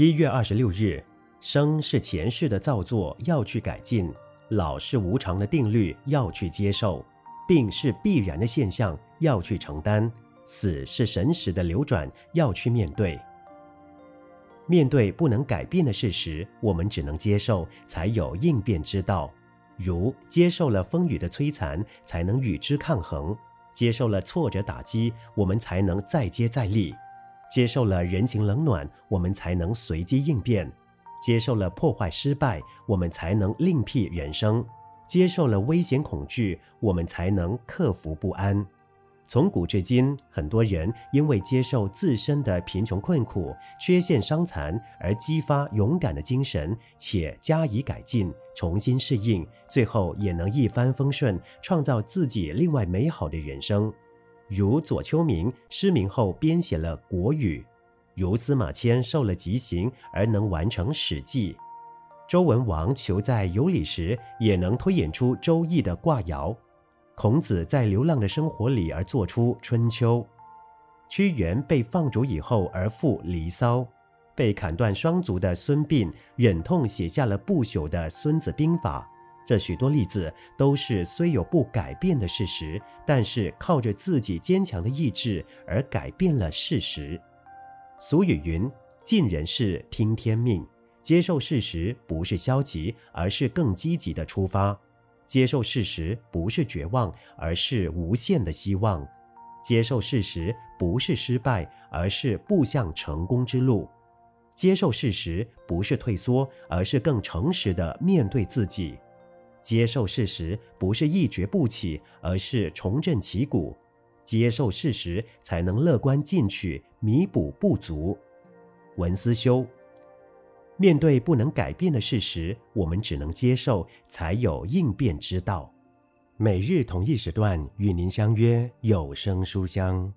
一月二十六日，生是前世的造作，要去改进；老是无常的定律，要去接受；病是必然的现象，要去承担；死是神识的流转，要去面对。面对不能改变的事实，我们只能接受，才有应变之道。如接受了风雨的摧残，才能与之抗衡；接受了挫折打击，我们才能再接再厉；接受了人情冷暖，我们才能随机应变；接受了破坏失败，我们才能另辟人生；接受了危险恐惧，我们才能克服不安。从古至今，很多人因为接受自身的贫穷困苦、缺陷伤残而激发勇敢的精神，且加以改进、重新适应，最后也能一帆风顺，创造自己另外美好的人生。如左丘明失明后编写了《国语》，如司马迁受了极刑而能完成《史记》，周文王求在有礼时也能推演出《周易》的卦爻。孔子在流浪的生活里而做出《春秋》，屈原被放逐以后而赋《离骚》，被砍断双足的孙膑忍痛写下了不朽的《孙子兵法》。这许多例子都是虽有不改变的事实，但是靠着自己坚强的意志而改变了事实。俗语云：“尽人事，听天命。”接受事实不是消极，而是更积极的出发。接受事实不是绝望，而是无限的希望；接受事实不是失败，而是步向成功之路；接受事实不是退缩，而是更诚实的面对自己；接受事实不是一蹶不起，而是重振旗鼓；接受事实才能乐观进取，弥补不足。文思修。面对不能改变的事实，我们只能接受，才有应变之道。每日同一时段与您相约有声书香。